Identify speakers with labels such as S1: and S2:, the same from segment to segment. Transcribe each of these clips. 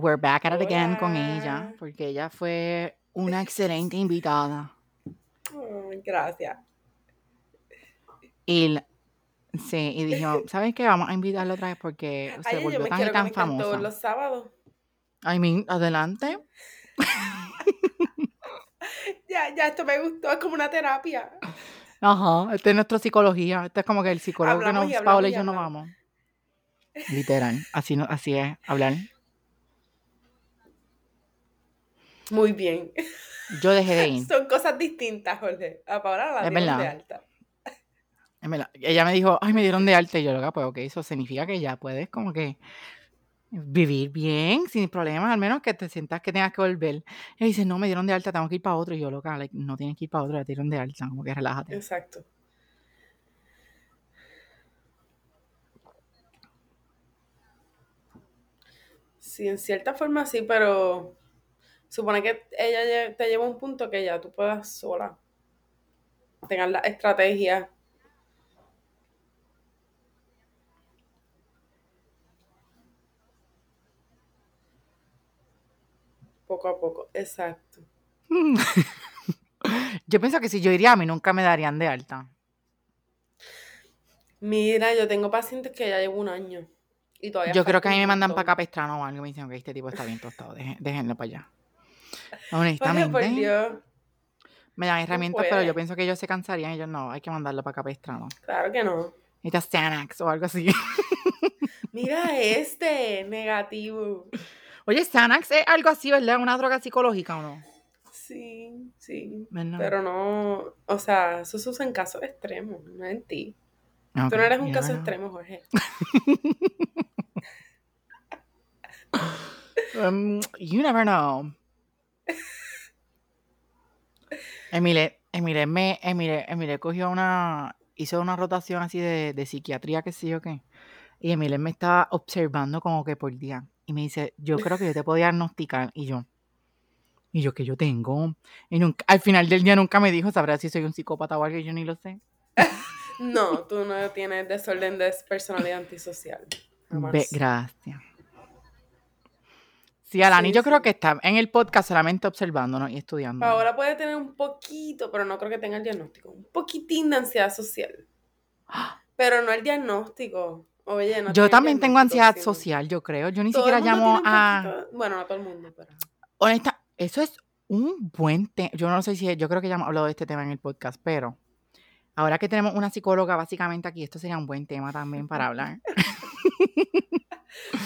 S1: We're back at it again con ella,
S2: Hola.
S1: porque ella fue una excelente invitada.
S2: Gracias.
S1: Y, sí, y dijo, ¿sabes qué? Vamos a invitarla otra vez porque se
S2: Ay,
S1: volvió tan y tan famosa.
S2: los sábados.
S1: I mean, adelante.
S2: Ya, ya, esto me gustó, es como una terapia.
S1: Ajá, esta es nuestra psicología. Este es como que el psicólogo que nos,
S2: y
S1: Paola y
S2: y
S1: yo
S2: hablamos.
S1: vamos. Literal, así, no, así es, hablar.
S2: Muy bien.
S1: Yo dejé de ir.
S2: Son cosas distintas, Jorge. A Paola la
S1: Es
S2: dieron de alta.
S1: Es verdad. Ella me dijo, ay, me dieron de alta. Y yo, loca, pues ok, eso significa que ya puedes como que vivir bien, sin problemas, al menos que te sientas que tengas que volver. Y dice, no, me dieron de alta, tengo que ir para otro. Y yo, loca, like, no tienes que ir para otro, te dieron de alta, como que relájate.
S2: Exacto. Sí, en cierta forma sí, pero supone que ella te lleva a un punto que ya tú puedas sola. Tengas la estrategia. Poco a poco. Exacto.
S1: Yo pienso que si yo iría, a mí nunca me darían de alta.
S2: Mira, yo tengo pacientes que ya llevo un año. Y todavía
S1: Yo creo que a mí me mandan para
S2: montón.
S1: Capestrano o algo me dicen que este tipo está bien tostado, déjenlo para allá.
S2: Por
S1: Honestamente,
S2: Dios.
S1: me dan herramientas, pero yo pienso que ellos se cansarían y yo no, hay que mandarlo para Capestrano.
S2: Claro que no.
S1: Necesitas Xanax o algo así.
S2: Mira este, negativo.
S1: Oye, Xanax es algo así, ¿verdad? Una droga psicológica o no.
S2: Sí, sí.
S1: ¿Verdad?
S2: Pero no, o sea, eso se usa en casos extremos, no en ti.
S1: Ok,
S2: Tú no eres un caso extremo, Jorge.
S1: Um, you never know. Emile, Emile, me, Emile, Emile cogió una, hizo una rotación así de, de psiquiatría, que sé yo qué. Y Emile me estaba observando como que por día. Y me dice, yo creo que yo te puedo diagnosticar. Y yo, y yo que yo tengo. Y nunca, al final del día nunca me dijo, sabrá si soy un psicópata o algo, y yo ni lo sé.
S2: No, tú no tienes desorden de personalidad antisocial.
S1: Gracias. Sí, Alani,
S2: Sí,
S1: yo creo que está en el podcast solamente observándonos y estudiándonos.
S2: Ahora puede tener un poquito, pero no creo que tenga el diagnóstico. Un poquitín de ansiedad social. Pero no el diagnóstico. Oye, no
S1: Yo también tengo ansiedad
S2: sino-
S1: social, yo creo. Yo ni
S2: Todo
S1: siquiera llamo a...
S2: Bueno, no todo el mundo, pero...
S1: Honesta, eso es un buen tema. Yo no sé si... Yo creo que ya hemos hablado de este tema en el podcast, pero... Ahora que tenemos una psicóloga básicamente aquí, esto sería un buen tema también para hablar.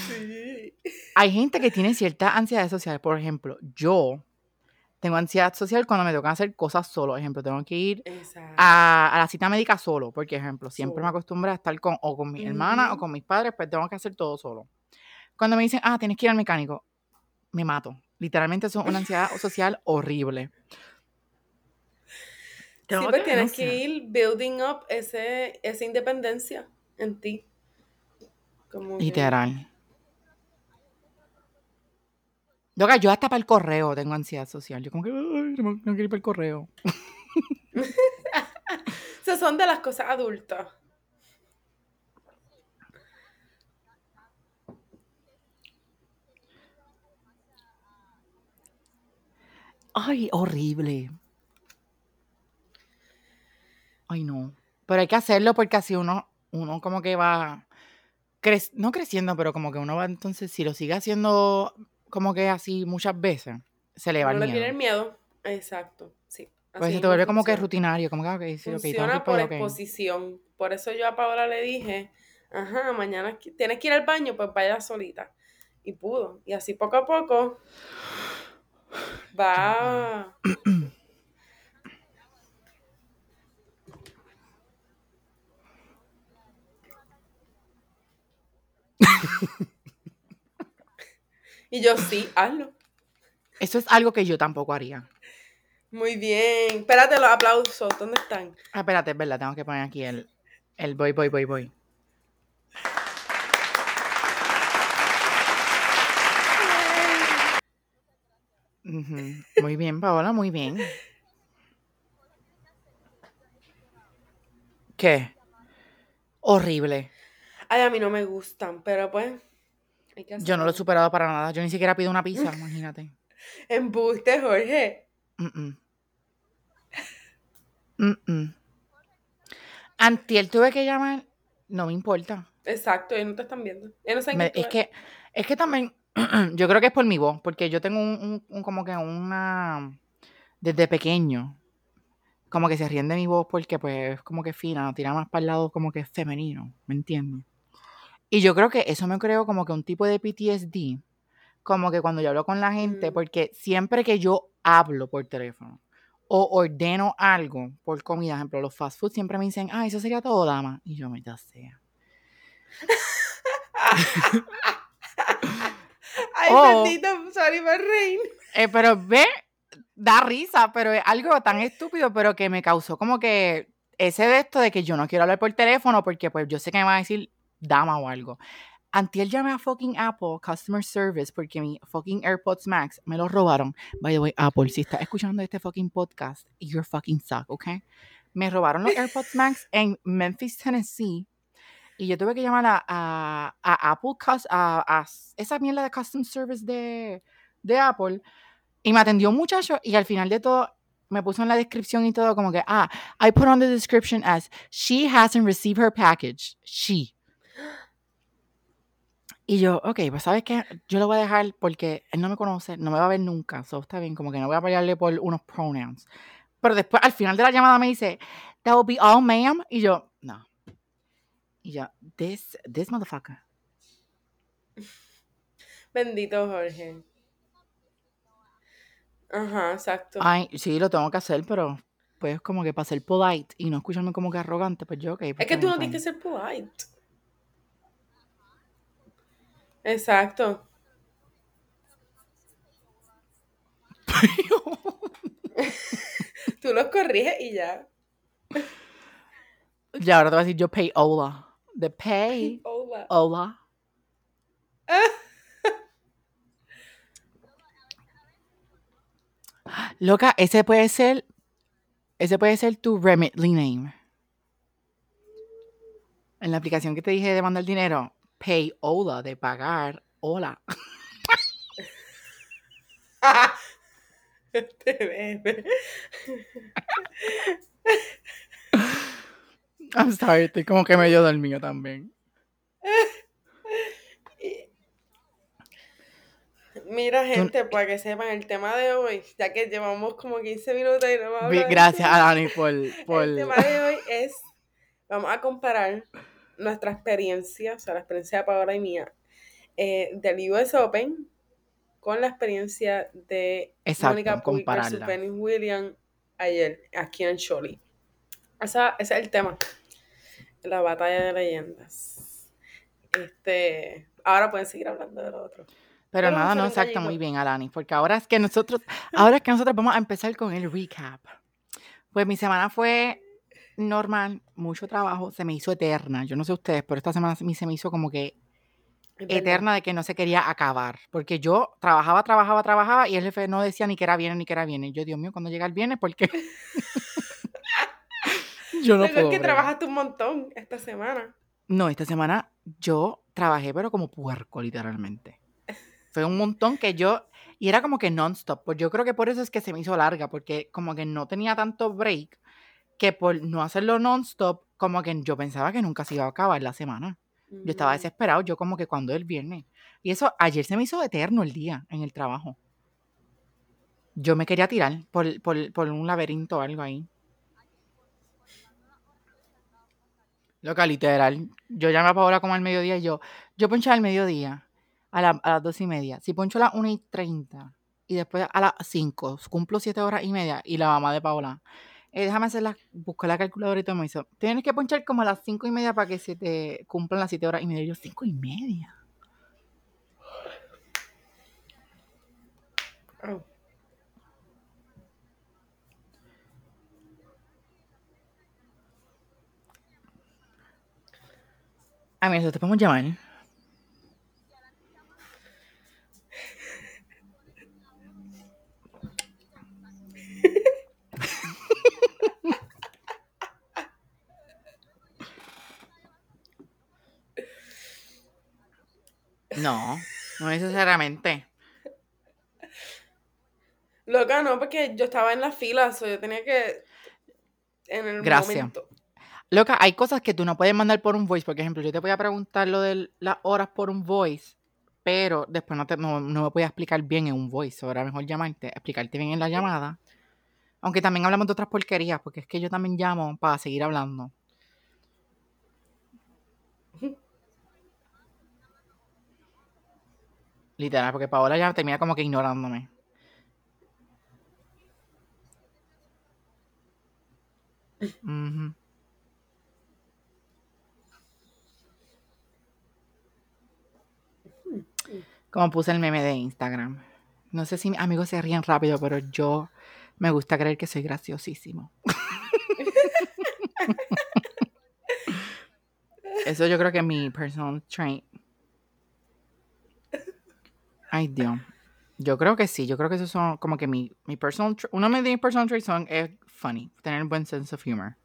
S2: Sí.
S1: Hay gente que tiene cierta ansiedad social. Por ejemplo, yo tengo ansiedad social cuando me toca hacer cosas solo. Por ejemplo, tengo que ir a, a la cita médica solo, porque, ejemplo, siempre me acostumbro a estar con, o con mi hermana o con mis padres, pues tengo que hacer todo solo. Cuando me dicen, ah, tienes que ir al mecánico, me mato. Literalmente eso es una ansiedad social horrible.
S2: Sí,
S1: Tengo
S2: pues tienes que ir building up ese, esa independencia en ti. Como.
S1: Literal. Loca, yo hasta para el correo tengo ansiedad social. Yo como que, ay, no, no quiero ir para el correo.
S2: O sea, son de las cosas adultas.
S1: Ay, horrible. Ay, no. Pero hay que hacerlo porque así uno, uno como que va, crec- no creciendo, pero como que uno va entonces, si lo sigue haciendo como que así muchas veces, se le va
S2: No
S1: el
S2: le tiene el
S1: miedo.
S2: miedo. Exacto, sí.
S1: Pues se te vuelve como que rutinario, como que, ok, sí, ok, tengo que ir
S2: Funciona por exposición. Por eso yo a Paola le dije, ajá, mañana tienes que ir al baño, pues vaya solita. Y pudo. Y así poco a poco va. Y yo sí, hazlo.
S1: Eso es algo que yo tampoco haría.
S2: Muy bien. Espérate los aplausos. ¿Dónde están?
S1: Ah, espérate, es verdad, tengo que poner aquí el, el voy, voy, voy, voy. Muy bien, Paola, muy bien. ¿Qué? Horrible.
S2: Ay, a mí no me gustan, pero pues. hay que
S1: Yo no lo he superado para nada. Yo ni siquiera pido una pizza, imagínate.
S2: Embuste, Jorge.
S1: Mm-mm. Mm-mm. Antier tuve que llamar. No me importa.
S2: Exacto, ellos no te están viendo. No saben
S1: Me- es que, es que también, yo creo que es por mi voz, porque yo tengo un, un- un- como que una, desde pequeño, como que se ríen de mi voz porque pues es como que fina, tira más para el lado como que femenino, ¿me entiendes? Y yo creo que eso me creó como que un tipo de PTSD, como que cuando yo hablo con la gente,
S2: Mm.
S1: porque siempre que yo hablo por teléfono o ordeno algo por comida, ejemplo, los fast food siempre me dicen, ah, eso sería todo, dama, y yo me ya sea.
S2: Ay,
S1: Oh.
S2: bendito, sorry por reír.
S1: Eh, pero ve, da risa, pero es algo tan estúpido, pero que me causó como que ese de esto de que yo no quiero hablar por teléfono porque pues yo sé que me va a decir dama o algo. Antier llamé a fucking Apple Customer Service porque mi fucking AirPods Max me los robaron. By the way, Apple, si estás escuchando este fucking podcast, you're fucking suck, ¿ok? Me robaron los AirPods Max en Memphis, Tennessee. Y yo tuve que llamar a, a, a Apple, a, a esa mierda de Custom Service de, de Apple. Y me atendió un muchacho y al final de todo me puso en la descripción y todo como que, ah, I put on the description as, she hasn't received her package. She. Y yo, ok, pues sabes qué, yo lo voy a dejar porque él no me conoce, no me va a ver nunca, so está bien, como que no voy a pelearle por unos pronouns. Pero después, al final de la llamada me dice, that will be all, ma'am. Y yo, no. Y yo, this, this motherfucker.
S2: Bendito Jorge. Ajá, exacto.
S1: Ay, sí, lo tengo que hacer, pero pues como que para ser polite y no escucharme como que arrogante, pues yo, ok. pues
S2: es que tú no tienes que ser polite. Exacto. Tú los corriges y ya.
S1: ya, ahora te voy a decir yo pay hola. De pay
S2: Hola.
S1: hola. Loca, ese puede ser, ese puede ser tu Remitly name. En la aplicación que te dije de mandar dinero, pay hola, de pagar hola.
S2: Este bebé.
S1: I'm sorry, estoy como que medio dormido también.
S2: Mira, gente, para que sepan el tema de hoy, ya que llevamos como 15 minutos y no hablado del
S1: Gracias. Alani, por, por...
S2: El tema de hoy es, vamos a comparar nuestra experiencia, o sea, la experiencia de Paola y mía, eh, del US Open con la experiencia de Mónica Puig versus. Venus Williams ayer, aquí en Choli. Ese es el tema, la batalla de leyendas. Este, ahora pueden seguir hablando de lo otro.
S1: Pero
S2: Pero
S1: nada, no, exacto, muy bien, Alani, porque ahora es que nosotros, ahora es que nosotros vamos a empezar con el recap. Pues mi semana fue normal, mucho trabajo, se me hizo eterna. Yo no sé ustedes, pero esta semana se me- se me hizo como que eterna de que no se quería acabar. Porque yo trabajaba, trabajaba, trabajaba y el jefe no decía ni que era viernes ni que era viernes. Yo, Dios mío, cuando llega el viernes, porque yo no
S2: Luego
S1: puedo.
S2: es que trabajaste un montón esta semana.
S1: No, esta semana yo trabajé, pero como puerco, literalmente. Fue un montón que yo. Y era como que non-stop. Pues yo creo que por eso es que se me hizo larga, porque como que no tenía tanto break, que por no hacerlo non-stop, como que yo pensaba que nunca se iba a acabar la semana. Yo estaba desesperado, yo como que cuando el viernes. Y eso, ayer se me hizo eterno el día en el trabajo. Yo me quería tirar por, por, por un laberinto o algo ahí. Loca, literal. Yo llamé a Paola como al mediodía y yo, yo ponché al mediodía, a, la- a las dos y media. Si poncho a las una y treinta y después a las cinco, cumplo siete horas y media. Y la mamá de Paola, eh, déjame hacer la, buscar la calculadora y todo me hizo, tienes que ponchar como a las cinco y media para que se te cumplan las siete horas y media. Y yo, cinco y media.
S2: Oh.
S1: A mí, eso te podemos llamar. No, no necesariamente.
S2: Loca, no, porque yo estaba en la fila, so yo tenía que. En el
S1: Gracias.
S2: momento.
S1: Loca, hay cosas que tú no puedes mandar por un voice. Por ejemplo, yo te voy a preguntar lo de las horas por un voice, pero después no, te, no, no me voy a explicar bien en un voice. Ahora mejor llamarte, explicarte bien en la llamada. Aunque también hablamos de otras porquerías, porque es que yo también llamo para seguir hablando. Literal, porque Paola ya termina como que ignorándome. Como puse el meme de Instagram. No sé si mis amigos se ríen rápido, pero yo me gusta creer que soy graciosísimo. Eso yo creo que es mi personal trait. Ay, Dios. Yo creo que sí. Yo creo que esos son como que mi, mi personal... Uno de mis personal traits son es funny. Tener un buen sense of humor.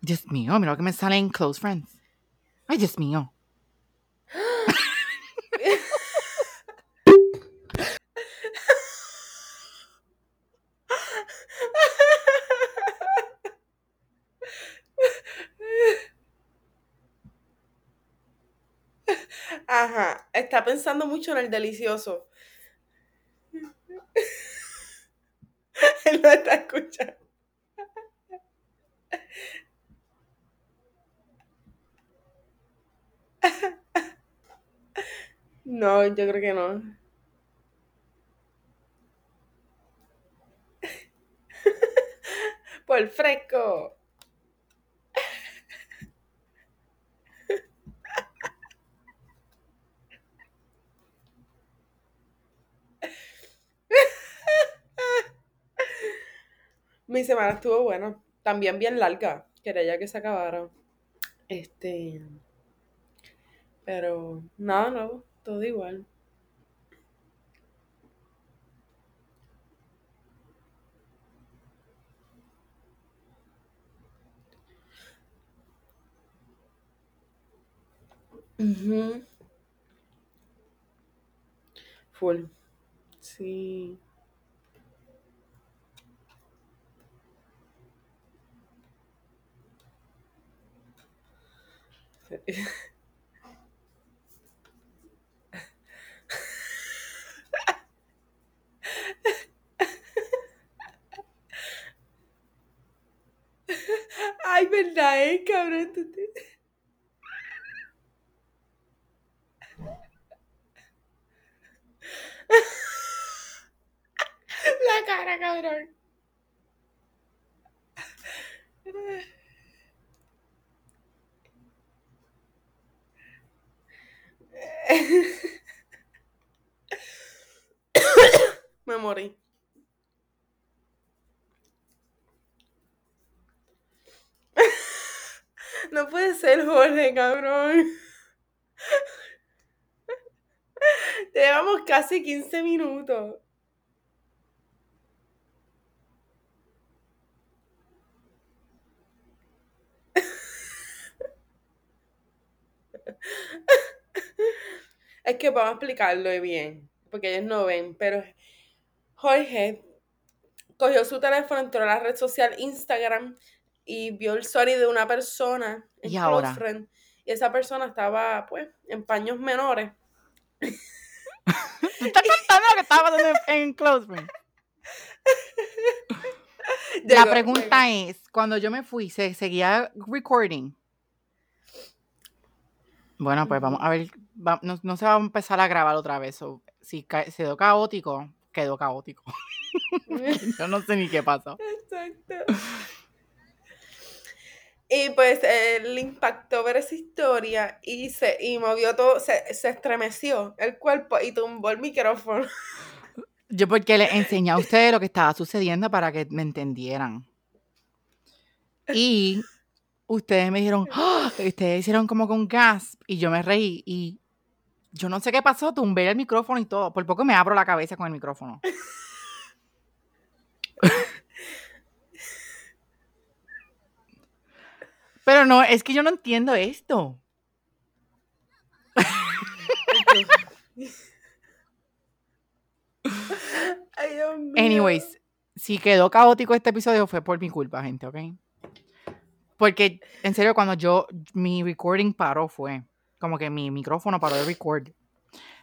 S1: Dios mío, mira lo que me sale en Close Friends. Ay, Dios mío.
S2: Está pensando mucho en el delicioso. Él lo está escuchando. No, yo creo que no. Por fresco. Mi semana estuvo buena. También bien larga. Quería ya que se acabara. Este. Pero nada nuevo. Todo igual. Ujú. Full. Sí. Ay, verdad, eh, cabrón. tú te- La cara, cabrón. Me morí. Ser, Jorge, cabrón. Llevamos casi 15 minutos. Es que vamos a explicarlo bien, porque ellos no ven, pero Jorge cogió su teléfono, entró a la red social Instagram y vio el story de una persona en
S1: ¿Y ahora?
S2: Close Friend, y esa persona estaba, pues, en paños menores.
S1: ¿Tú estás contando lo que estaba pasando en, Close Friends? La
S2: Llegó-
S1: pregunta es, cuando yo me fui, ¿se seguía recording? Bueno, pues vamos a ver, va- no, no se va a empezar a grabar otra vez. so, si se quedó caótico, quedó caótico. Yo no sé ni qué pasó.
S2: Exacto. Y pues él le impactó ver esa historia y se y movió todo, se, se estremeció el cuerpo y tumbó el micrófono.
S1: Yo porque les enseñé a ustedes lo que estaba sucediendo para que me entendieran. Y ustedes me dijeron, ¡Ah! ustedes hicieron como con gas y yo me reí y yo no sé qué pasó, tumbé el micrófono y todo. Por poco me abro la cabeza con el micrófono. Pero no, es que yo no entiendo esto.
S2: Ay, Dios mío.
S1: Anyways, si quedó caótico este episodio fue por mi culpa, gente, ¿ok? Porque, en serio, cuando yo, mi recording paró fue, como que mi micrófono paró de record.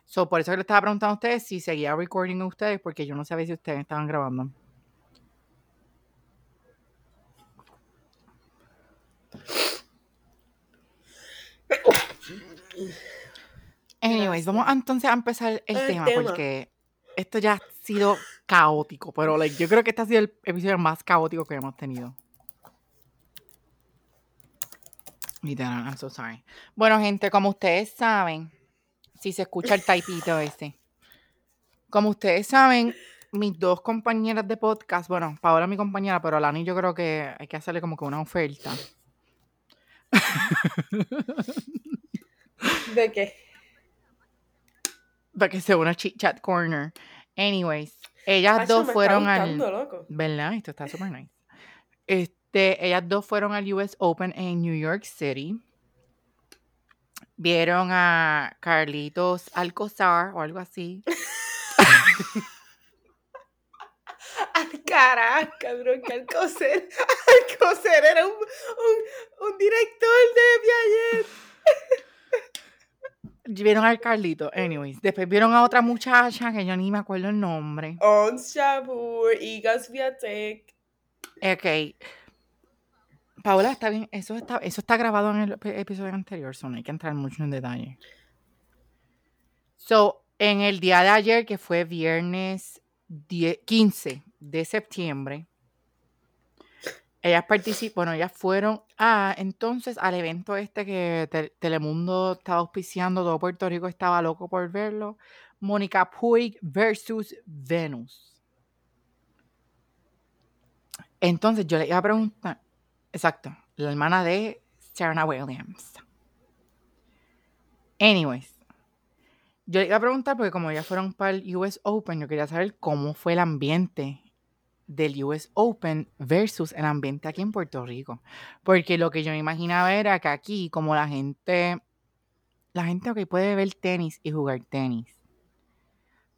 S1: So, por eso que le estaba preguntando a ustedes si seguía recording a ustedes, porque yo no sabía si ustedes estaban grabando. Anyways, vamos entonces a empezar el,
S2: El
S1: tema,
S2: tema.
S1: porque esto ya ha sido caótico, pero like, yo creo que este ha sido el episodio más caótico que hemos tenido. Literal, I'm so sorry. Bueno, gente, como ustedes saben, si se escucha el taipito ese, como ustedes saben, mis dos compañeras de podcast, bueno, Paola mi compañera, pero Lani yo creo que hay que hacerle como que una oferta.
S2: ¿De qué?
S1: para que sea una chit chat corner. Anyways, ellas dos fueron al.
S2: loco.
S1: ¿Verdad? Esto está súper nice. Este, ellas dos fueron al US Open en New York City. Vieron a Carlitos Alcozar o algo así.
S2: Ay, carajo, cabrón, que Alcocer. Alcocer era un, un, un director de Piaget.
S1: Vieron al Carlito. Anyways, después vieron a otra muchacha que yo ni me acuerdo el nombre.
S2: Ons Shabur, Igas Viatek.
S1: Ok. Paola, está bien. Eso está, eso está grabado en el ep- episodio anterior, so no hay que entrar mucho en detalle. So, en el día de ayer, que fue viernes 10 15 de septiembre, ellas participaron, bueno, ellas fueron a, entonces, al evento este que Te- Telemundo estaba auspiciando, todo Puerto Rico estaba loco por verlo. Mónica Puig versus Venus. Entonces yo le iba a preguntar, exacto, la hermana de Serena Williams. Anyways, yo le iba a preguntar porque como ya fueron para el US Open, yo quería saber cómo fue el ambiente del US Open versus el ambiente aquí en Puerto Rico. Porque lo que yo me imaginaba era que aquí, como la gente, la gente ok, puede ver tenis y jugar tenis.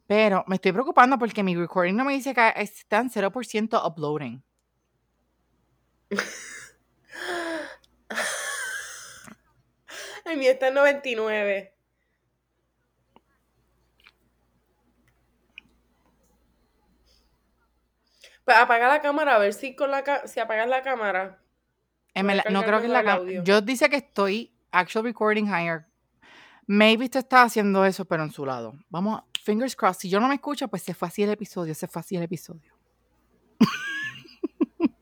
S1: Pero me estoy preocupando porque mi recording no me dice que están 0% uploading.
S2: El mío está en 99. Pues apaga la cámara, a ver si con la si apagas la cámara.
S1: Verdad, no creo que es la cámara. Yo dice que estoy actual recording higher. Maybe usted está haciendo eso, pero en su lado. Vamos, fingers crossed. Si yo no me escucho, pues se fue así el episodio, se fue así el episodio.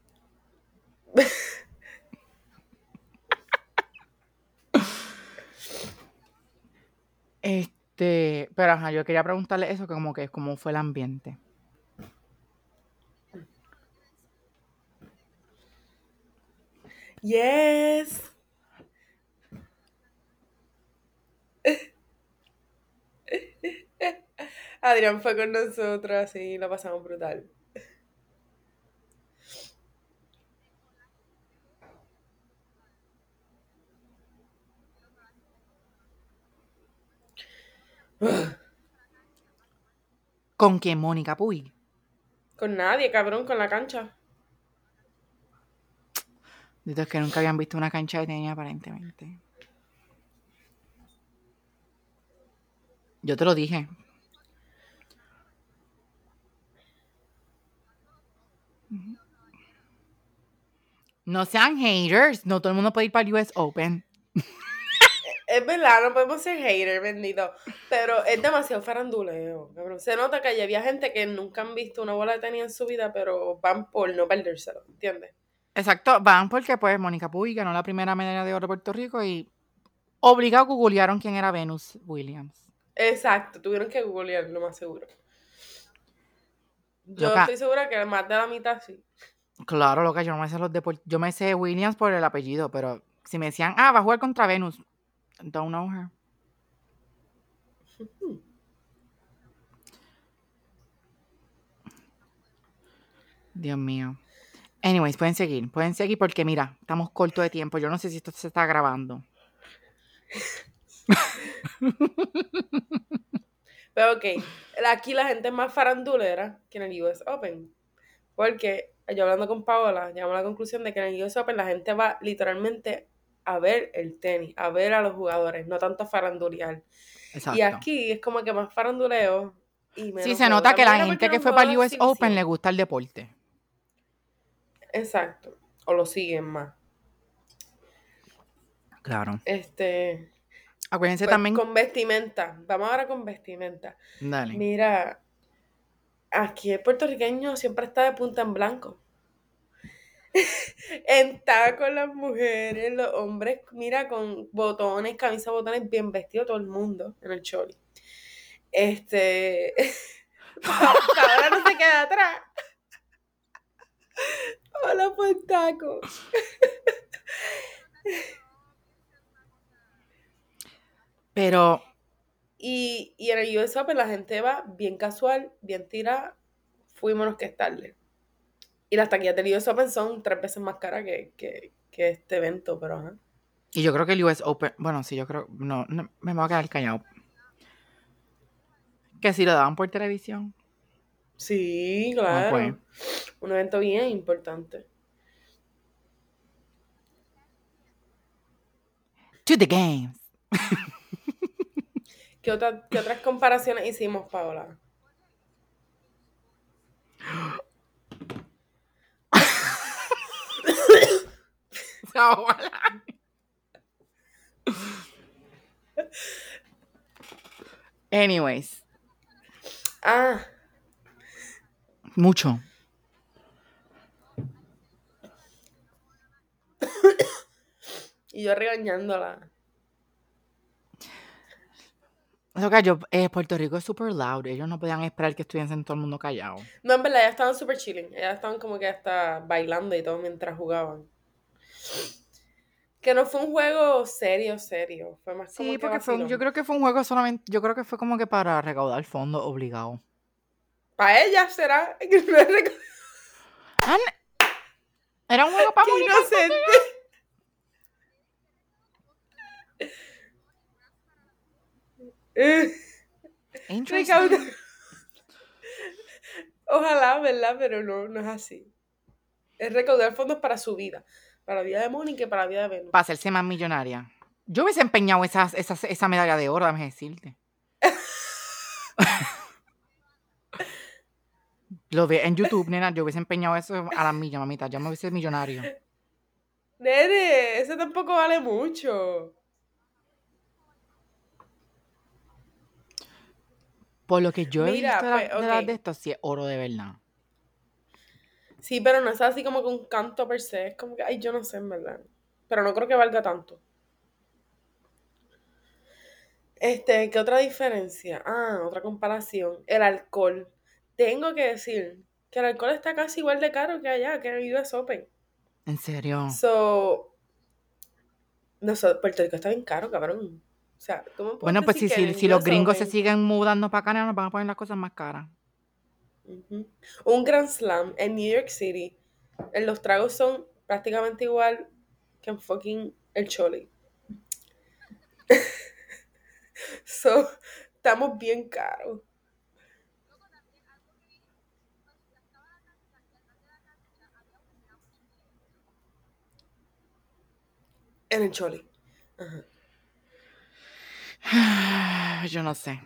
S1: Este, pero ajá, yo quería preguntarle eso, que como que cómo fue el ambiente.
S2: Yes. Adrián fue con nosotros y lo pasamos brutal.
S1: ¿Con quién? Mónica Puig.
S2: Con nadie, cabrón, con la cancha.
S1: Es que nunca habían visto una cancha de tenis aparentemente. Yo te lo dije. No sean haters. No todo el mundo puede ir para el US Open.
S2: Es verdad, no podemos ser hater, bendito. Pero es demasiado faranduleo, cabrón. Se nota que había gente que nunca han visto una bola de tenis en su vida, pero van por no perdérselo, ¿entiendes?
S1: Exacto, van porque pues Mónica Puig ganó la primera medalla de oro de Puerto Rico y obligado googlearon quién era Venus Williams.
S2: Exacto, tuvieron que googlear, lo más seguro. Yo
S1: Loca.
S2: estoy segura que más de la mitad sí.
S1: Claro, loca, yo no me sé los deportes. Yo me sé Williams por el apellido, pero si me decían, ah, va a jugar contra Venus, don't know her. Dios mío. Anyways, pueden seguir, pueden seguir porque mira, estamos cortos de tiempo. Yo no sé si esto se está grabando.
S2: Pero ok, aquí la gente es más farandulera que en el US Open. Porque yo hablando con Paola, llegamos a la conclusión de que en el US Open la gente va literalmente a ver el tenis, a ver a los jugadores, no tanto a farandulear.
S1: Exacto.
S2: Y aquí es como que más faranduleo. Y
S1: Sí, se nota que la gente que fue para el US Open le gusta el deporte.
S2: Exacto. O lo siguen más.
S1: Claro.
S2: Este.
S1: Acuérdense
S2: pues,
S1: también.
S2: Con vestimenta. Vamos ahora con vestimenta.
S1: Dale.
S2: Mira, aquí el puertorriqueño siempre está de punta en blanco. en tacos las mujeres, los hombres, mira, con botones, camisa botones, bien vestido todo el mundo en el choli. Este. Ahora no se queda atrás. Hola, por taco.
S1: Pero
S2: Y, y en el US Open la gente va bien casual, bien tirada. Fuímonos que es tarde. Y las taquillas del US Open son tres veces más caras que, que, que este evento, pero ajá.
S1: Y yo creo que el US Open, bueno, sí, yo creo, no, no, me voy a quedar callado. Que si lo daban por televisión.
S2: Sí, claro.
S1: pues.
S2: Un evento bien importante.
S1: To the games.
S2: ¿Qué, otra- qué otras comparaciones hicimos, Paola?
S1: Anyways,
S2: Ah,
S1: mucho.
S2: y yo regañándola.
S1: Eso eh, Puerto Rico es super loud. Ellos no podían esperar que estuviesen todo el mundo callado.
S2: No, en verdad, ya estaban súper chilling. Ellas estaban como que hasta bailando y todo mientras jugaban. Que no fue un juego serio, serio. Fue más como
S1: Sí,
S2: que
S1: porque fue, un- yo creo que fue un juego solamente, yo creo que fue como que para recaudar fondos obligado.
S2: Para ella será.
S1: Ah, Era un juego para
S2: ¡Qué inocente!
S1: Interesting.
S2: Ojalá, ¿verdad? Pero no, no es así. Es recaudar fondos para su vida. Para la vida de Mónica y para la vida de Venus.
S1: Para hacerse más millonaria. Yo hubiese empeñado esas, esas, esa medalla de oro, déjame decirte. Lo ve en YouTube, nena. Yo hubiese empeñado eso a la milla, mamita. Ya me hubiese millonario.
S2: Nene, ese tampoco vale mucho.
S1: Por lo que yo he
S2: Mira,
S1: visto de, la-
S2: pues,
S1: de estos, sí es oro de verdad.
S2: Sí, pero no es así como que un canto per se. Es como que, ay, yo no sé, en verdad. Pero no creo que valga tanto. Este, ¿qué otra diferencia? Ah, otra comparación. El alcohol. Tengo que decir que el alcohol está casi igual de caro que allá, que en el US Open.
S1: En serio.
S2: So, no sé, Puerto Rico está bien caro, cabrón. O sea, ¿cómo
S1: Bueno, pues si, si, si los gringos se siguen mudando para acá, nos van a poner las cosas más caras.
S2: Un Grand Slam en New York City, en los tragos son prácticamente igual que en fucking el Choli. so, estamos bien caros. En el Choli. Ajá.
S1: Yo no sé.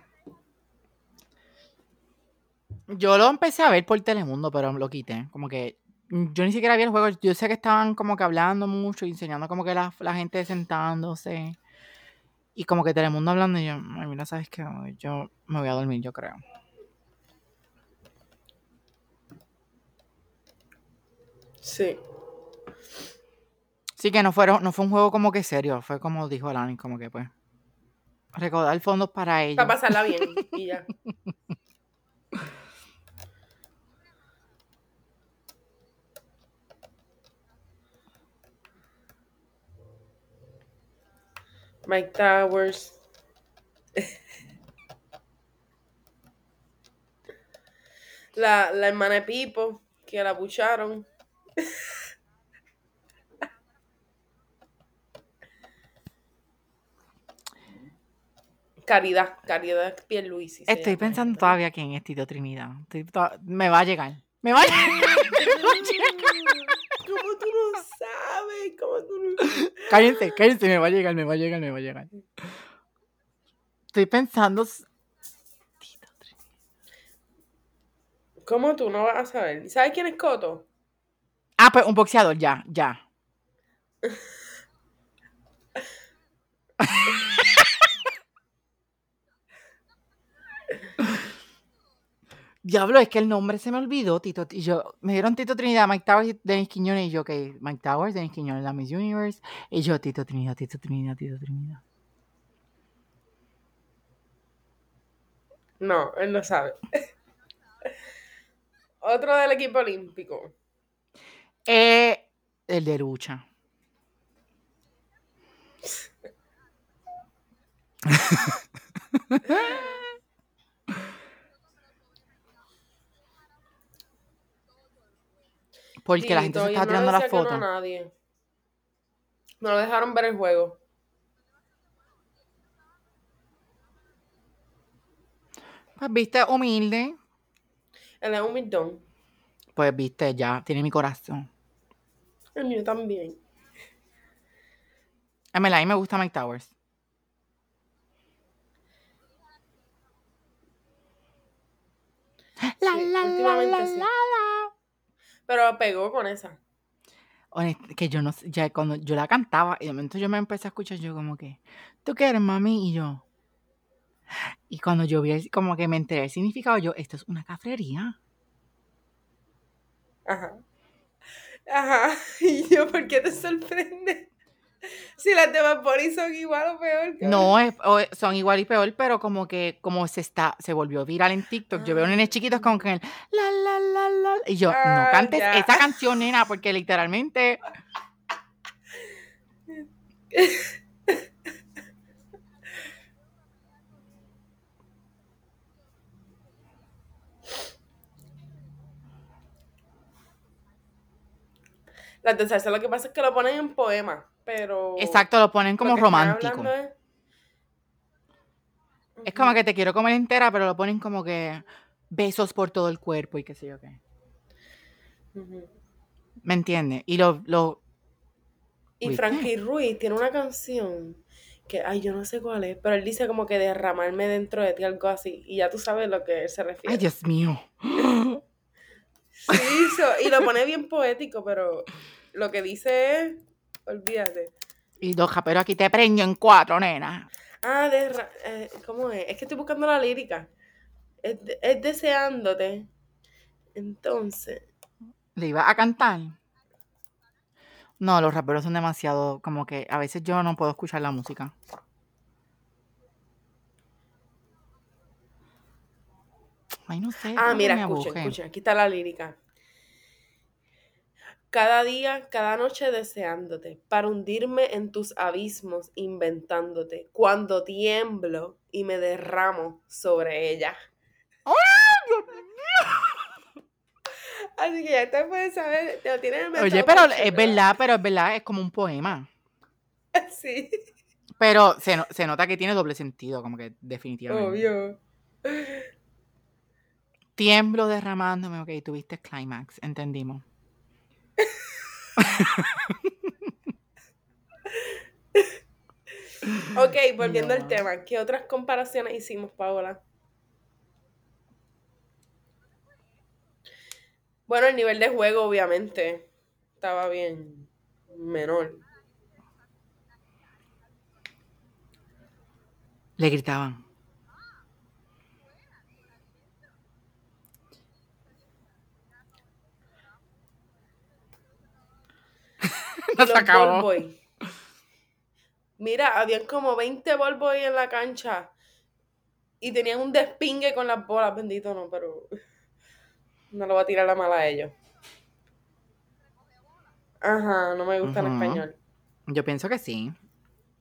S1: Yo lo empecé a ver por Telemundo, pero lo quité. Como que yo ni siquiera vi el juego. Yo sé que estaban como que hablando mucho, enseñando como que la, la gente sentándose. Y como que Telemundo hablando, y yo, ay, mira, ¿sabes qué? Yo me voy a dormir, yo creo.
S2: Sí.
S1: Sí que no fueron, no fue un juego como que serio, fue como dijo Alani, como que pues. Recaudar fondos para ellos.
S2: Para pasarla bien y ya. Mike Towers. La, la hermana de Pipo, que la bucharon. Caridad, Caridad Pierluisi.
S1: Estoy pensando todavía quién es Tito Trinidad. Estoy to- Me va a llegar. Me va a llegar.
S2: ¿Cómo tú no sabes? ¿Cómo tú no
S1: Cállense, cállense, me va a llegar, me va a llegar, me va a llegar. Estoy pensando. Tito Trinidad.
S2: ¿Cómo tú no vas a saber? ¿Sabes quién es Coto?
S1: Ah, pues un boxeador, ya, ya. Diablo, es que el nombre se me olvidó, Tito. Y yo, me dieron Tito Trinidad, Mike Towers y Dennis Quiñones. Y yo, ok, Mike Towers, Dennis Quiñones, la Miss Universe. Y yo, Tito Trinidad, Tito Trinidad, Tito Trinidad.
S2: No, él no sabe. Otro del equipo olímpico.
S1: Eh, el de lucha. Porque la gente se está
S2: no
S1: tirando las
S2: que no a
S1: fotos.
S2: nadie. No lo dejaron ver el juego.
S1: Pues viste, humilde.
S2: Él es humildón.
S1: Pues viste, ya, tiene mi corazón.
S2: El mío también.
S1: A mí, a mí me gusta Mike Towers. La, la, la, la, la, la.
S2: Pero pegó con esa.
S1: Honest- que yo no sé, ya cuando yo la cantaba, y de momento yo me empecé a escuchar, yo como que, ¿tú qué eres, mami? Y yo. Y cuando yo vi, el- como que me enteré el significado, yo, esto es una cafrería.
S2: Ajá. Ajá. Y yo, ¿por qué te sorprende? Si las de Bad Bunny son igual o peor que
S1: No, es- o- son igual y peor, pero como que, como se está, se volvió viral en TikTok. Yo veo
S2: Ah.
S1: nenes chiquitos con que el la, la, la, la. Y yo,
S2: Ah,
S1: no cantes
S2: ya.
S1: esa canción, nena, porque literalmente.
S2: Las de salsa lo que pasa es que lo ponen en poema, pero...
S1: Exacto, lo ponen como romántico.
S2: es-
S1: Es como que te quiero comer entera, pero lo ponen como que besos por todo el cuerpo y qué sé yo qué. ¿Me entiendes? Y lo, lo,
S2: Y. Frankie Ruiz tiene una canción que, ay, yo no sé cuál es, pero él dice como que derramarme dentro de ti, algo así, y ya tú sabes lo que él se refiere.
S1: ay, Dios mío.
S2: Sí, so- y lo pone bien poético, pero lo que dice es, olvídate.
S1: Y doja, pero aquí te preño en cuatro, nena.
S2: Ah, derra eh, ¿cómo es? Es que estoy buscando la lírica. Es, de- es deseándote. Entonces,
S1: ¿Le iba a cantar? No, los raperos son demasiado, como que a veces yo no puedo escuchar la música. Ay, no sé.
S2: ah, mira,
S1: aburre.
S2: escuchen, aquí está la lírica. Cada día, cada noche deseándote, para hundirme en tus abismos inventándote, cuando tiemblo y me derramo sobre ella. Así que ya te puedes saber, te lo tienes en
S1: Oye, pero es verdad, pero es verdad, es como un poema.
S2: Sí,
S1: Pero se, no- se nota que tiene doble sentido, como que definitivamente.
S2: obvio.
S1: Tiemblo derramándome, ok, tuviste climax, entendimos.
S2: Ok, volviendo al tema, ¿qué otras comparaciones hicimos, Paola? Bueno, el nivel de juego, obviamente, estaba bien menor.
S1: Le gritaban.
S2: Y
S1: No se
S2: los
S1: acabó.
S2: ball. Mira, habían como 20 ball boy en la cancha y tenían un despingue con las bolas, bendito no, pero no lo va a tirar la mala a ellos. Ajá, no me gusta en
S1: Ujú.
S2: español.
S1: Yo pienso que sí.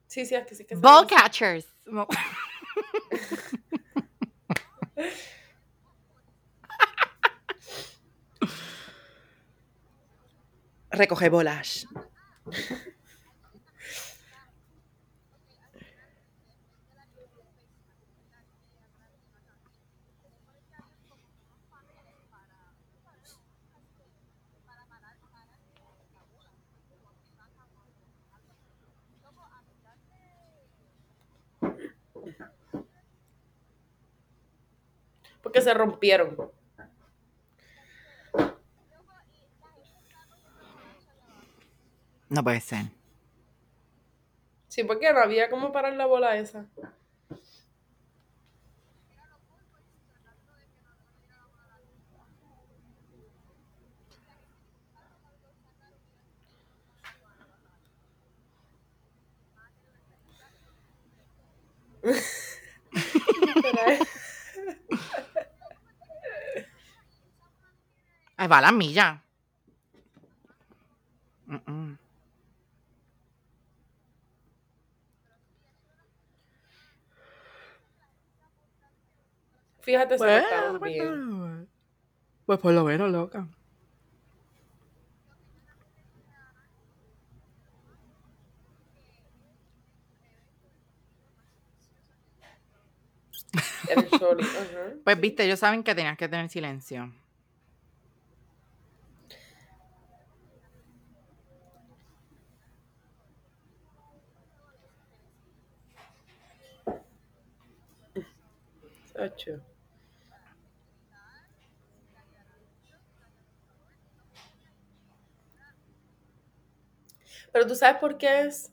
S2: Sí, sí, es que sí que
S1: Ball catchers. No.
S2: Recoge bolas. Porque se rompieron.
S1: No puede ser.
S2: Sí, porque no había como parar la bola esa.
S1: Ahí va la milla. Mm, mm.
S2: Fíjate, se
S1: Pues, pues,
S2: bien.
S1: pues por lo menos, loca.
S2: El.
S1: Pues viste, ellos saben que tenías que tener silencio.
S2: Ocho. Pero tú sabes por qué es,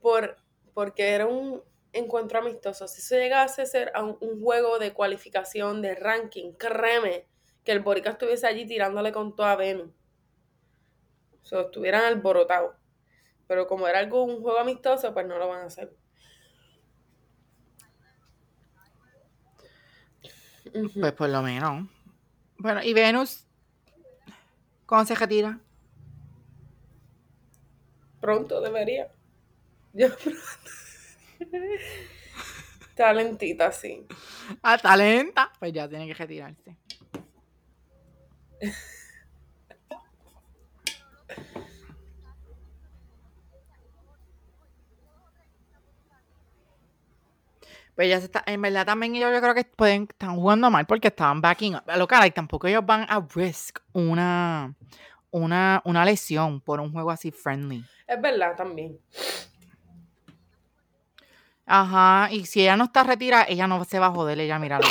S2: por, porque era un encuentro amistoso. Si eso llegase a ser a un, juego de cualificación, de ranking, créeme que el Borica estuviese allí tirándole con toda Venus. O sea, estuvieran alborotados. Pero como era algo, un juego amistoso, pues no lo van a hacer.
S1: Pues por lo menos. Bueno, y Venus, ¿cuándo se retira?
S2: Pronto debería. Yo pronto. Talentita, sí.
S1: A talenta. Pues ya tiene que retirarse. Pues ya se está, en verdad también ellos yo creo que pueden, están jugando mal porque estaban backing up. A lo cara, y tampoco ellos van a risk una, una, una lesión por un juego así friendly.
S2: Es verdad también.
S1: Ajá, y si ella no está retirada, ella no se va a joder, ella míralo.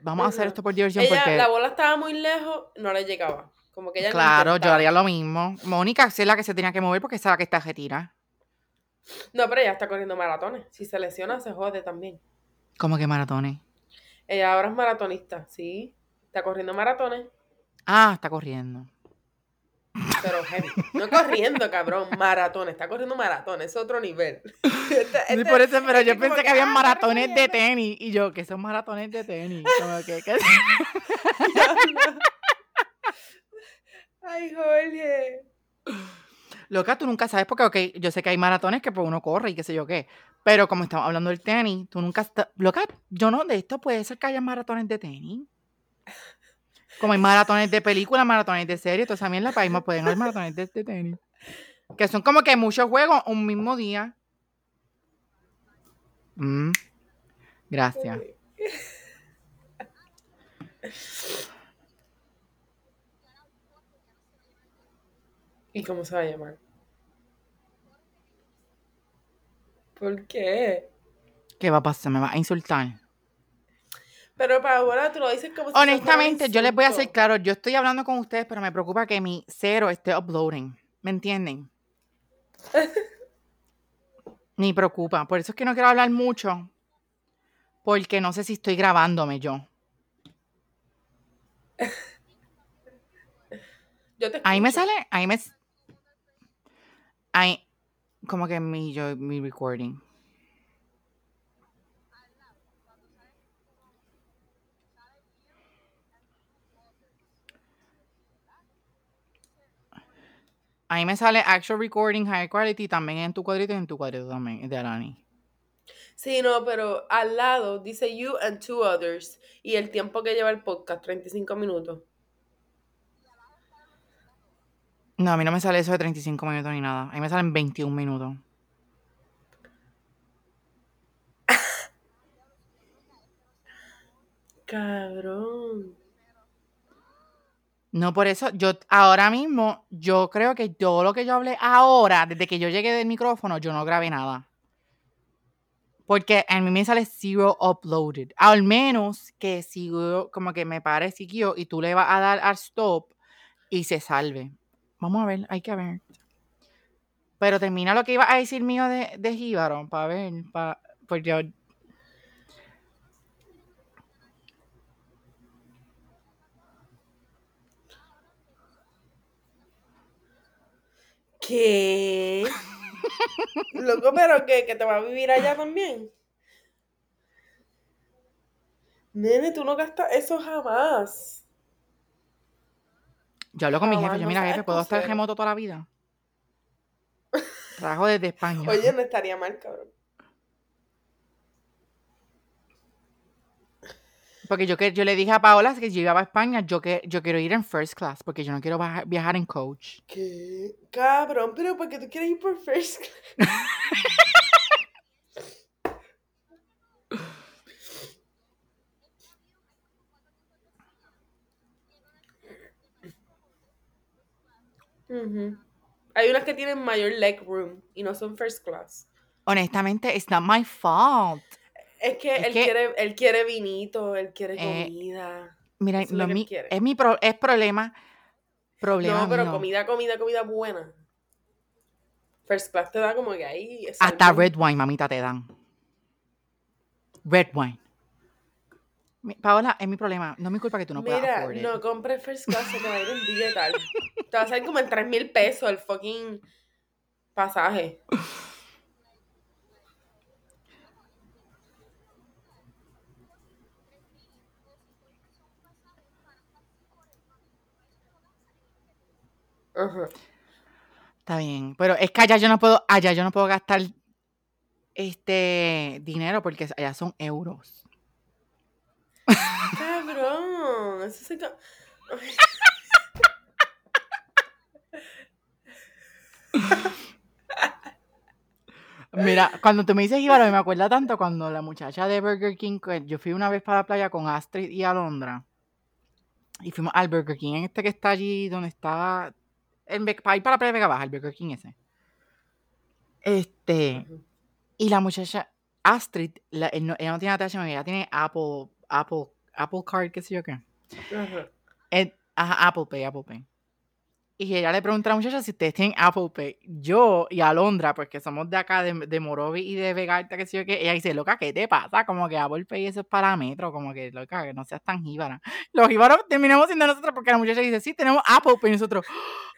S1: Vamos a hacer esto por diversión
S2: Ella,
S1: porque...
S2: la bola estaba muy lejos, no le llegaba. Como que ella
S1: Claro, yo haría lo mismo. Mónica es la que se tenía que mover porque es la que está retirada.
S2: No, pero ella está corriendo maratones. Si se lesiona, se jode también.
S1: ¿Cómo que maratones?
S2: Ella ahora es maratonista, sí. Está corriendo maratones,
S1: Ah, está corriendo.
S2: Pero heavy. No corriendo, cabrón, maratones. Está corriendo maratones, es otro nivel. Este-
S1: Sí,
S2: este-
S1: por eso, pero
S2: este
S1: yo pensé que había
S2: ah,
S1: maratones de tenis. Y yo, que son maratones de tenis. Como que, que-
S2: Ay, Jorge.
S1: Loca, tú nunca sabes porque, ok, yo sé que hay maratones que pues uno corre y qué sé yo qué. Pero como estamos hablando del tenis, tú nunca... Loca, yo no, de esto puede ser que haya maratones de tenis. Como hay maratones de películas, maratones de series, entonces también la país pueden haber maratones de, de tenis. Que son como que muchos juegos un mismo día. Mm, Gracias.
S2: ¿Y cómo se va a llamar? ¿Por qué?
S1: ¿Qué va a pasar? ¿Me va a insultar?
S2: Pero Paola, tú lo dices como si
S1: Honestamente, yo les voy a hacer
S2: insulto.
S1: claro, yo estoy hablando con ustedes, pero me preocupa que mi cero esté uploading. ¿Me entienden? Ni preocupa. Por eso es que no quiero hablar mucho. Porque no sé si estoy grabándome yo.
S2: Yo te
S1: Ahí me sale, ahí me. Ahí. Como que mi, yo, mi recording. Ahí me sale actual recording high quality también en tu cuadrito y en tu cuadrito también, de Arani.
S2: Sí, no, pero al lado dice you and two others. Y el tiempo que lleva el podcast, 35 minutos.
S1: No, a mí no me sale eso de 35 minutos ni nada. A mí me salen 21 minutos.
S2: Cabrón.
S1: No, por eso, yo ahora mismo, yo creo que todo lo que yo hablé ahora, desde que yo llegué del micrófono, yo no grabé nada. Porque a mí me sale zero uploaded. Al menos que sigo, como que me pare siguió y tú le vas a dar al stop y se salve. Vamos a ver, hay que ver. Pero termina lo que iba a decir mío de, de para ver, para, pues yo...
S2: ¿Qué? Loco, pero que, que te va a vivir allá también. Nene, tú no gastas eso jamás.
S1: Yo hablo con mi
S2: Jamás
S1: jefe, yo
S2: no
S1: mira jefe, ¿puedo estar remoto toda la vida? Trabajo desde España.
S2: Oye, no estaría mal, cabrón.
S1: Porque yo, que, yo le dije a Paola que yo iba a España, yo, que, yo quiero ir en first class, porque yo no quiero baja- viajar en coach.
S2: ¿Qué? Cabrón, pero ¿por qué tú quieres ir por first class? Hay unas que tienen mayor leg room y no son first class.
S1: Honestamente, it's not my fault.
S2: Es que,
S1: Es
S2: él,
S1: que-
S2: quiere, él quiere vinito, él quiere
S1: Eh,
S2: comida.
S1: Mira,
S2: Eso es
S1: lo mi- es mi pro- es problema. Problema
S2: No, pero
S1: mío.
S2: comida, comida, comida buena. First class te da como que ahí.
S1: Hasta
S2: algo.
S1: red wine, mamita, te dan. Red wine. Paola, es mi problema. No es mi culpa que tú no puedas
S2: Mira, no compres first class, se te va a ir un billetal. te va a salir como en 3 mil pesos el fucking pasaje. Ajá.
S1: Está bien. Pero es que allá yo no puedo, allá yo no puedo gastar este dinero porque allá son euros.
S2: Cabrón, eso se...
S1: Mira, cuando tú me dices Jíbaro, me acuerda tanto cuando la muchacha de Burger King, yo fui una vez para la playa con Astrid y Alondra. Y fuimos al Burger King, este que está allí, donde está. En, para ir para la playa de Vega Baja, el Burger King ese. Este. Y la muchacha, Astrid, la- él no- ella no tiene ATH, ella tiene Apple, Apple, Apple Card, qué sé yo qué.
S2: Ajá.
S1: Eh, ajá, Apple Pay, Apple Pay. Y ella le pregunta a la muchacha si ustedes tienen Apple Pay. Yo y Alondra, porque somos de acá, de, de Morovi y de Vega Alta, qué sé yo qué, ella dice, loca, ¿qué te pasa? Como que Apple Pay eso es para metro, como que, loca, que no seas tan jíbara. Los jíbaros terminamos siendo nosotros porque la muchacha dice, sí, tenemos Apple Pay, nosotros,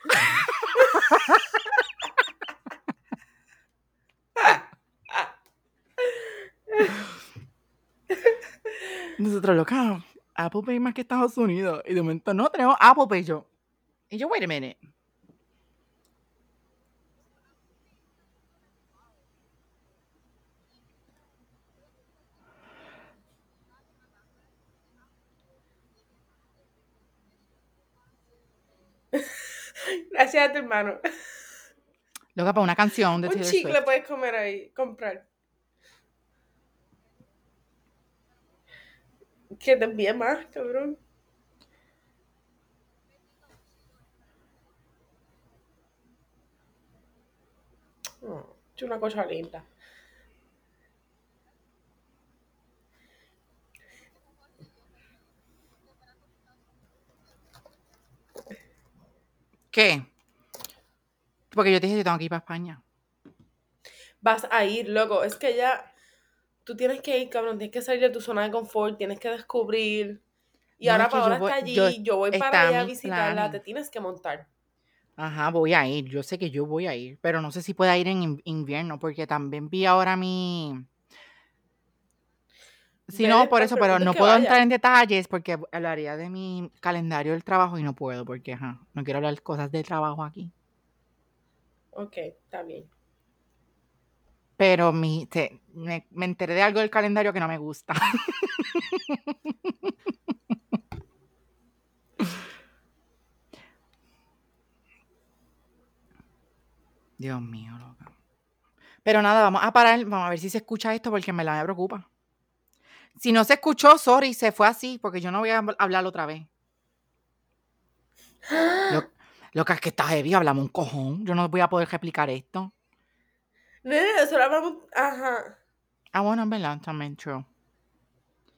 S1: nosotros, loca, Apple Pay más que Estados Unidos. Y de momento, no, tenemos Apple Pay, yo. Y yo, wait a minute.
S2: Gracias a tu hermano.
S1: Loca, para una canción de
S2: Un
S1: Taylor
S2: chicle
S1: Swift.
S2: puedes comer ahí, comprar. Que te envíe más, cabrón. Oh, es una cosa linda.
S1: ¿Qué? Porque yo te dije que tengo que ir para España.
S2: Vas a ir, loco. Es que ya. Tú tienes que ir, cabrón. Tienes que salir de tu zona de confort. Tienes que descubrir. Y
S1: No,
S2: ahora Paola
S1: voy-
S2: está allí.
S1: yo-
S2: Yo, voy para allá a visitarla. Te tienes que montar.
S1: Ajá, voy a ir. Yo sé que yo voy a ir, pero no sé si pueda ir en in- invierno, porque también vi ahora mi...
S2: Ve
S1: no,
S2: después,
S1: por eso,
S2: pero
S1: no
S2: que
S1: puedo
S2: vaya.
S1: entrar en detalles porque hablaría de mi calendario del trabajo y no puedo, porque ajá, no quiero hablar cosas de trabajo aquí.
S2: Ok, está bien.
S1: Pero mi, te- me, me enteré de algo del calendario que no me gusta. Dios mío, loca. Pero nada, vamos a parar, vamos a ver si se escucha esto porque me la me preocupa. Si no se escuchó, sorry, se fue así, porque yo no voy a habl- hablar otra vez. Lo, loca, es que está heavy, hablamos un cojón. Yo no voy a poder replicar esto.
S2: Nene, eso lo hablamos. Ajá.
S1: Ah, bueno, en verdad, también true.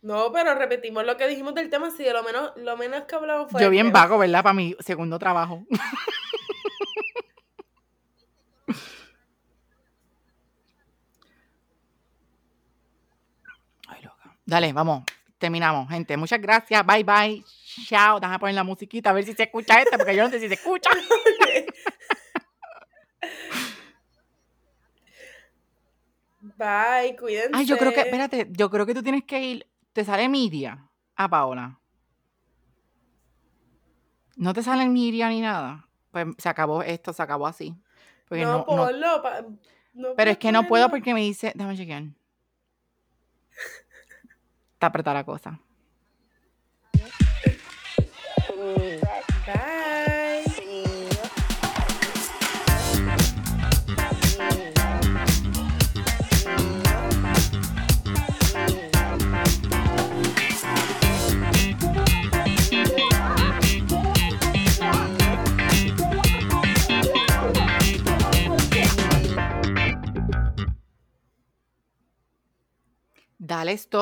S2: No, pero repetimos lo que dijimos del tema, así que lo menos, lo menos que hablamos fue
S1: Yo bien vago, ¿verdad? Para mi segundo trabajo. Ay, loca. Dale, vamos. Terminamos, gente. Muchas gracias. Bye, bye. Chao. Déjame poner la musiquita a ver si se escucha este, porque yo no sé si se escucha.
S2: Bye, cuídense.
S1: Ay, yo creo que, espérate, yo creo que tú tienes que ir. ¿Te sale Miria? A Paola. ¿No te sale Miria ni nada? Pues se acabó esto, se acabó así. Porque
S2: no,
S1: no, no-
S2: ponlo. pa- no
S1: pero es que no puedo porque me dice, déjame chequear. Está apretada la cosa. Dale stop